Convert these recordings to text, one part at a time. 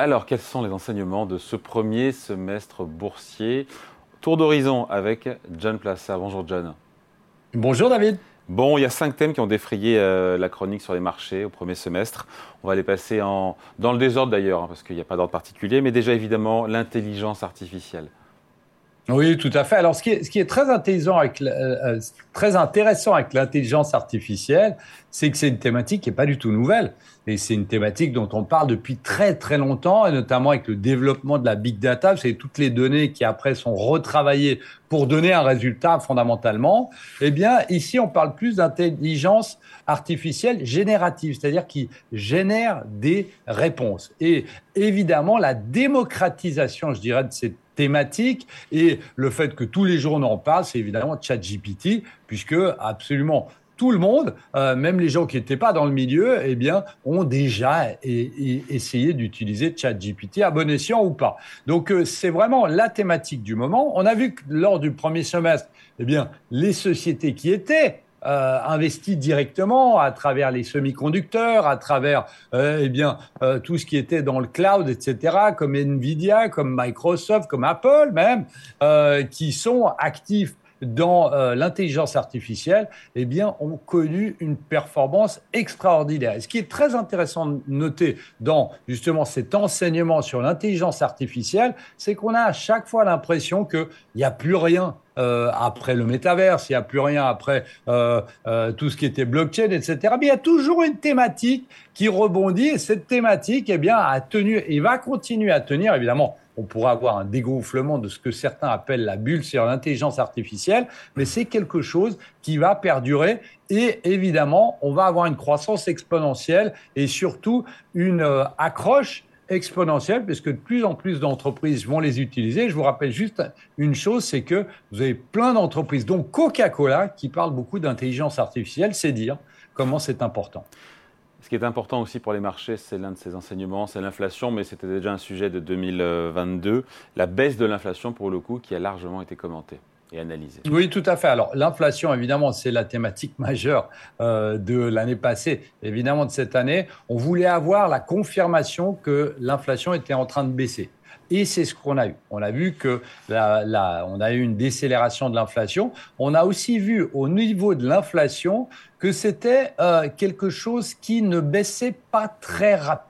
Alors, quels sont les enseignements de ce premier semestre boursier Tour d'horizon avec John Plaza. Bonjour John. Bonjour David. Bon, il y a cinq thèmes qui ont défrayé euh, la chronique sur les marchés au premier semestre. On va les passer en, dans le désordre d'ailleurs, hein, parce qu'il n'y a pas d'ordre particulier, mais déjà évidemment l'intelligence artificielle. Oui, tout à fait. Alors, ce qui est, euh, euh, très intéressant avec l'intelligence artificielle, c'est que c'est une thématique qui n'est pas du tout nouvelle. Et c'est une thématique dont on parle depuis très, très longtemps, et notamment avec le développement de la big data. C'est toutes les données qui, après, sont retravaillées pour donner un résultat fondamentalement. Eh bien, ici, on parle plus d'intelligence artificielle générative, c'est-à-dire qui génère des réponses. Et évidemment, la démocratisation, je dirais, de cette thématique. Et le fait que tous les jours on en parle, c'est évidemment ChatGPT, puisque absolument tout le monde, euh, même les gens qui n'étaient pas dans le milieu, eh bien, ont déjà essayé d'utiliser ChatGPT à bon escient ou pas. Donc, euh, c'est vraiment la thématique du moment. On a vu que lors du premier semestre, eh bien, les sociétés qui étaient euh, investi directement à travers les semi-conducteurs, à travers euh, eh bien euh, tout ce qui était dans le cloud, etc., comme Nvidia, comme Microsoft, comme Apple même, euh, qui sont actifs dans l'intelligence artificielle, eh bien, ont connu une performance extraordinaire. Et ce qui est très intéressant de noter dans justement cet enseignement sur l'intelligence artificielle, c'est qu'on a à chaque fois l'impression qu'il n'y a plus rien euh, après le métaverse, il n'y a plus rien après euh, euh, tout ce qui était blockchain, etc. Mais il y a toujours une thématique qui rebondit et cette thématique, eh bien, a tenu et va continuer à tenir, évidemment on pourra avoir un dégonflement de ce que certains appellent la bulle sur l'intelligence artificielle, mais c'est quelque chose qui va perdurer et évidemment, on va avoir une croissance exponentielle et surtout une accroche exponentielle, puisque de plus en plus d'entreprises vont les utiliser. Je vous rappelle juste une chose, c'est que vous avez plein d'entreprises, dont Coca-Cola, qui parlent beaucoup d'intelligence artificielle, c'est dire comment c'est important. Ce qui est important aussi pour les marchés, c'est l'un de ces enseignements, c'est l'inflation, mais c'était déjà un sujet de 2022, la baisse de l'inflation pour le coup, qui a largement été commentée Oui, tout à fait. Alors l'inflation, évidemment, c'est la thématique majeure euh, de l'année passée, évidemment de cette année. On voulait avoir la confirmation que l'inflation était en train de baisser. Et c'est ce qu'on a eu. On a vu que la, on a eu une décélération de l'inflation. On a aussi vu au niveau de l'inflation que c'était euh, quelque chose qui ne baissait pas très rapidement.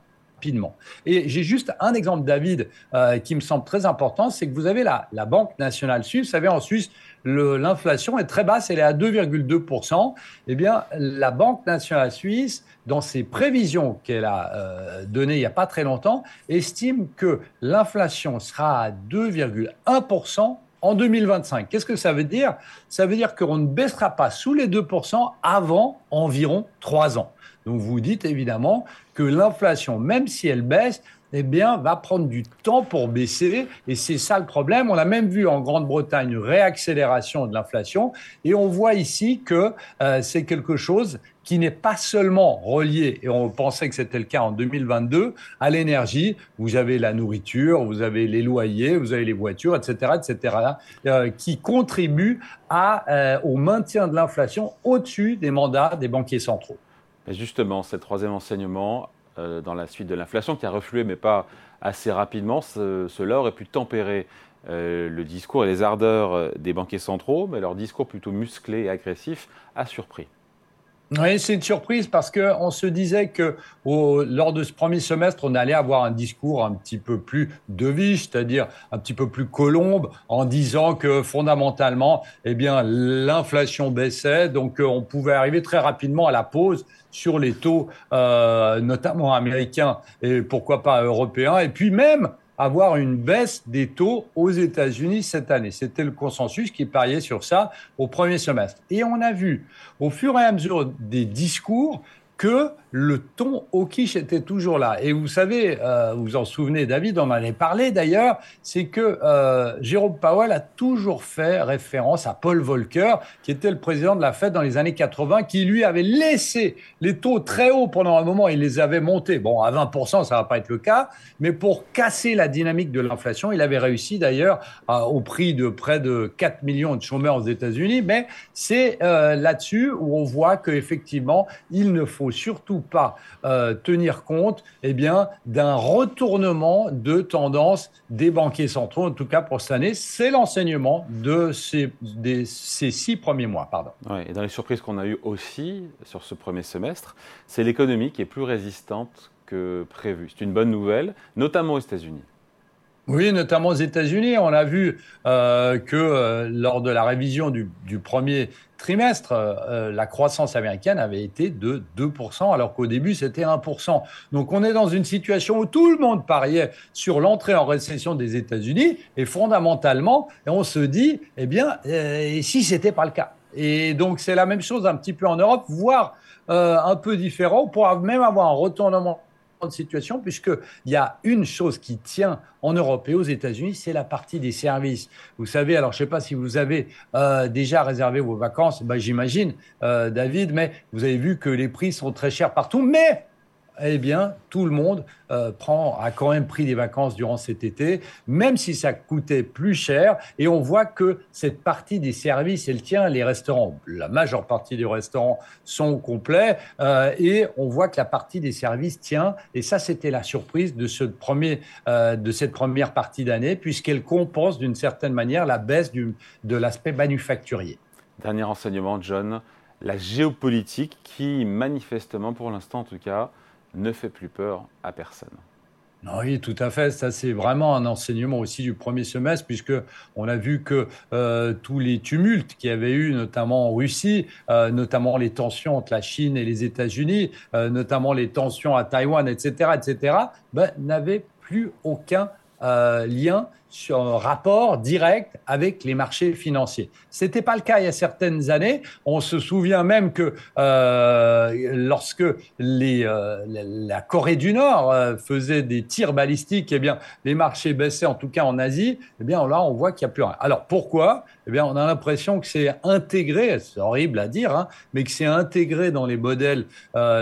Et j'ai juste un exemple, David, euh, qui me semble très important, c'est que vous avez la, Banque nationale suisse. Vous savez, en Suisse, l'inflation est très basse, elle est à 2,2%. Eh bien, la Banque nationale suisse, dans ses prévisions qu'elle a euh, données il n'y a pas très longtemps, estime que l'inflation sera à 2,1% en 2025. Qu'est-ce que ça veut dire? Ça veut dire qu'on ne baissera pas sous les 2% avant environ 3 ans. Donc vous dites évidemment que l'inflation, même si elle baisse, eh bien, va prendre du temps pour baisser. Et c'est ça le problème. On a même vu en Grande-Bretagne une réaccélération de l'inflation. Et on voit ici que euh, c'est quelque chose qui n'est pas seulement relié, et on pensait que c'était le cas en 2022, à l'énergie. Vous avez la nourriture, vous avez les loyers, vous avez les voitures, etc., etc., euh, qui contribuent euh, au maintien de l'inflation au-dessus des mandats des banquiers centraux. Et justement, ce troisième enseignement, euh, dans la suite de l'inflation, qui a reflué, mais pas assez rapidement, cela aurait pu tempérer euh, le discours et les ardeurs euh, des banquiers centraux, mais leur discours plutôt musclé et agressif a surpris. Oui, c'est une surprise parce qu'on se disait que lors de ce premier semestre, on allait avoir un discours un petit peu plus devise, c'est-à-dire un petit peu plus colombe, en disant que fondamentalement, eh bien, l'inflation baissait, donc on pouvait arriver très rapidement à la pause sur les taux, euh, notamment américains et pourquoi pas européens, et puis même avoir une baisse des taux aux États-Unis cette année. C'était le consensus qui pariait sur ça au premier semestre. Et on a vu au fur et à mesure des discours que le ton quiche était toujours là. Et vous savez, euh, vous en souvenez, David, on en avait parlé d'ailleurs, c'est que euh, Jérôme Powell a toujours fait référence à Paul Volcker, qui était le président de la Fed dans les années 80, qui lui avait laissé les taux très hauts pendant un moment, il les avait montés. Bon, à 20%, ça va pas être le cas, mais pour casser la dynamique de l'inflation, il avait réussi d'ailleurs au prix de près de 4 millions de chômeurs aux États-Unis, mais c'est euh, là-dessus où on voit qu'effectivement, il ne faut surtout pas euh, tenir compte eh bien, d'un retournement de tendance des banquiers centraux, en tout cas pour cette année. C'est l'enseignement de ces, ces, six premiers mois. Pardon. et dans les surprises qu'on a eues aussi sur ce premier semestre, c'est l'économie qui est plus résistante que prévu. C'est une bonne nouvelle, notamment aux États-Unis. Oui, notamment aux États-Unis. On a vu euh, que euh, lors de la révision du, premier trimestre, euh, la croissance américaine avait été de 2%, alors qu'au début, c'était 1%. Donc on est dans une situation où tout le monde pariait sur l'entrée en récession des États-Unis, et fondamentalement, on se dit, eh bien, et si ce n'était pas le cas? Et donc c'est la même chose un petit peu en Europe, voire un peu différent. On pourra même avoir un retournement de situation, puisqu'il y a une chose qui tient en Europe et aux États-Unis, c'est la partie des services. Vous savez, alors je ne sais pas si vous avez euh, déjà réservé vos vacances, ben, j'imagine, euh, David, mais vous avez vu que les prix sont très chers partout, mais eh bien, tout le monde euh, prend, a quand même pris des vacances durant cet été, même si ça coûtait plus cher. Et on voit que cette partie des services, elle tient. Les restaurants, la majeure partie des restaurants sont complets. Euh, et on voit que la partie des services tient. Et ça, c'était la surprise de, ce premier, euh, de cette première partie d'année, puisqu'elle compense d'une certaine manière la baisse du, de l'aspect manufacturier. Dernier enseignement, John. La géopolitique qui, manifestement, pour l'instant en tout cas, ne fait plus peur à personne. Oui, tout à fait. Ça, c'est vraiment un enseignement aussi du premier semestre, puisque on a vu que euh, tous les tumultes qu'il y avait eu, notamment en Russie, euh, notamment les tensions entre la Chine et les États-Unis, euh, notamment les tensions à Taïwan, etc., etc., ben, n'avaient plus aucun lien sur un rapport direct avec les marchés financiers. Ce n'était pas le cas il y a certaines années. On se souvient même que euh, lorsque euh, la Corée du Nord faisait des tirs balistiques, eh bien, les marchés baissaient, en tout cas en Asie. Eh bien, là, on voit qu'il n'y a plus rien. Alors, pourquoi? Eh bien, on a l'impression que c'est intégré, c'est horrible à dire, hein, mais que c'est intégré dans les modèles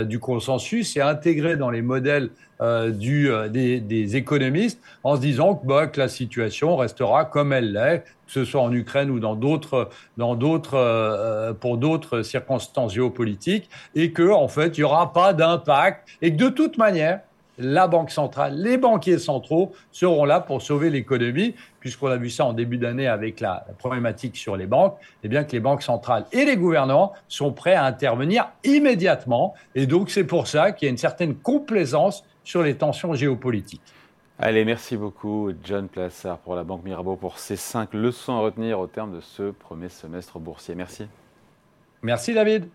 du consensus, c'est intégré dans les modèles euh, du, euh, des, économistes en se disant que, bah, que, la situation restera comme elle l'est, que ce soit en Ukraine ou dans d'autres, dans d'autres, euh, pour d'autres circonstances géopolitiques, et que en fait il n'y aura pas d'impact, et que de toute manière la banque centrale, les banquiers centraux seront là pour sauver l'économie, puisqu'on a vu ça en début d'année avec la, problématique sur les banques, et eh bien que les banques centrales et les gouvernements sont prêts à intervenir immédiatement. Et donc c'est pour ça qu'il y a une certaine complaisance sur les tensions géopolitiques. Allez, merci beaucoup John Plassard pour la Banque Mirabeau pour ces cinq leçons à retenir au terme de ce premier semestre boursier. Merci. Merci David.